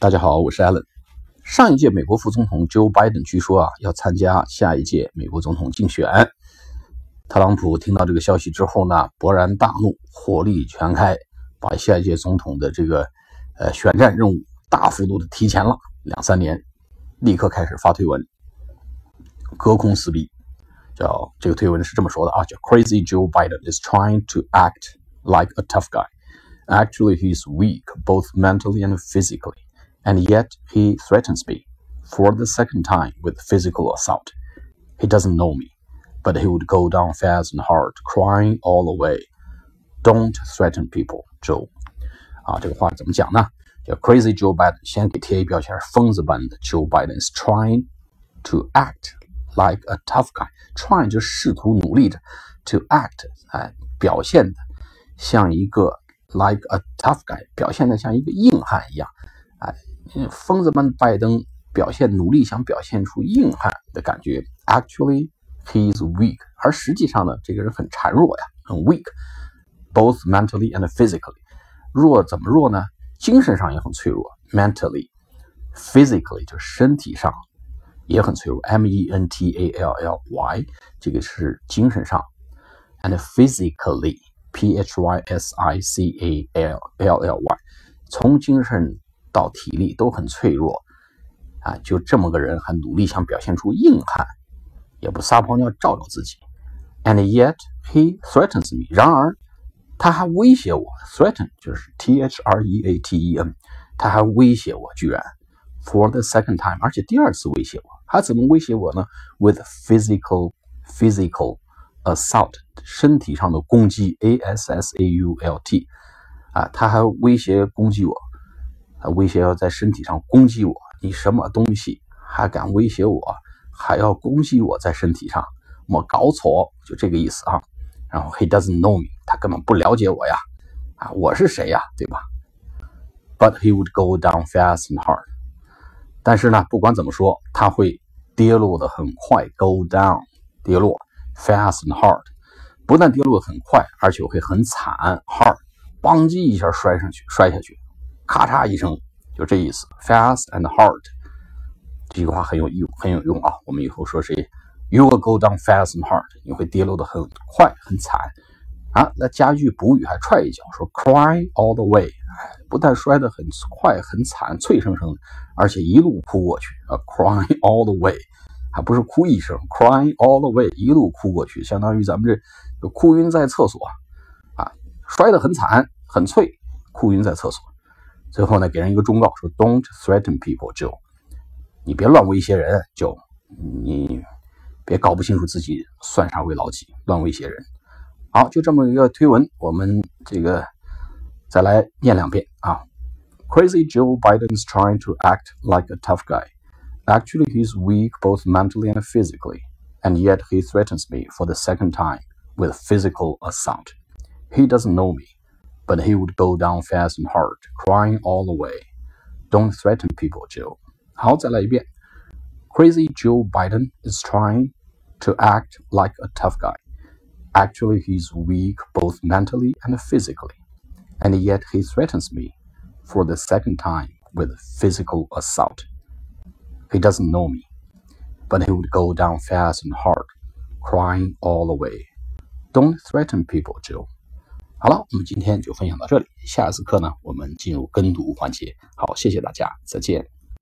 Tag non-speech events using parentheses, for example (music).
大家好，我是 Allen。上一届美国副总统 Joe Biden 据说啊要参加下一届美国总统竞选。特朗普听到这个消息之后呢，勃然大怒，火力全开，把下一届总统的这个呃选战任务大幅度的提前了两三年，立刻开始发推文，隔空撕逼。叫这个推文是这么说的啊，叫 Crazy Joe Biden is trying to act like a tough guy. Actually, he's weak both mentally and physically, and yet he threatens me for the second time with physical assault. He doesn't know me, but he would go down fast and hard, crying all the way. Don't threaten people, Joe. 啊，这个话怎么讲呢？叫 Crazy Joe Biden，先给贴一标签，疯子般的 Joe Biden is trying to act like a tough guy. Trying 就试图努力着，to act 哎，表现的像一个 like a tough guy，表现的像一个硬汉一样，哎， 疯子般的拜登表现努力，想表现出硬汉的感觉。Actually, he is weak，而实际上呢，这个人很孱弱呀，很 weak，both mentally and physically。弱怎么弱呢？精神上也很脆弱，mentally，physically 就是身体上也很脆弱，m e n t a l l y，这个是精神上，and physically。P H Y S I C A L L L Y，从精神到体力都很脆弱啊！就这么个人，还努力想表现出硬汉，也不撒泡尿照照自己。And yet he threatens me。然而他还威胁我，threaten 就是 T H R E A T E N，他还威胁我，居然 for the second time，而且第二次威胁我，他怎么威胁我呢？With physical physical assault。身体上的攻击，a s s a u l t，啊，他还威胁攻击我，他威胁要在身体上攻击我，你什么东西还敢威胁我，还要攻击我在身体上，没搞错，就这个意思啊。然后 he doesn't know me，他根本不了解我呀，啊，我是谁呀，对吧？But he would go down fast and hard。但是呢，不管怎么说，他会跌落的很快，go down，跌落，fast and hard。不但跌落的很快，而且会很惨，hard，邦叽一下摔上去，摔下去，咔嚓一声，就这意思。Fast and hard，这句话很有用，很有用啊。我们以后说谁，You will go down fast and hard，你会跌落的很快，很惨啊。那加句补语还踹一脚，说 Cry all the way，哎，不但摔得很快很惨，脆生生的，而且一路哭过去啊，Cry (laughs) all the way。还不是哭一声，cry all the way，一路哭过去，相当于咱们这就哭晕在厕所啊，摔得很惨很脆，哭晕在厕所。最后呢，给人一个忠告，说 Don't threaten people，就你别乱威胁人，就你别搞不清楚自己算啥为老几，乱威胁人。好，就这么一个推文，我们这个再来念两遍啊。Crazy Joe Biden is trying to act like a tough guy. Actually, he's weak both mentally and physically, and yet he threatens me for the second time with physical assault. He doesn't know me, but he would go down fast and hard, crying all the way. Don't threaten people, Joe. 好，再来一遍。Crazy Joe Biden is trying to act like a tough guy. Actually, he's weak both mentally and physically, and yet he threatens me for the second time with physical assault. He doesn't know me, but he would go down fast and hard, crying all the way. Don't threaten people, Joe. 好了，我们今天就分享到这里。下一次课呢，我们进入跟读环节。好，谢谢大家，再见。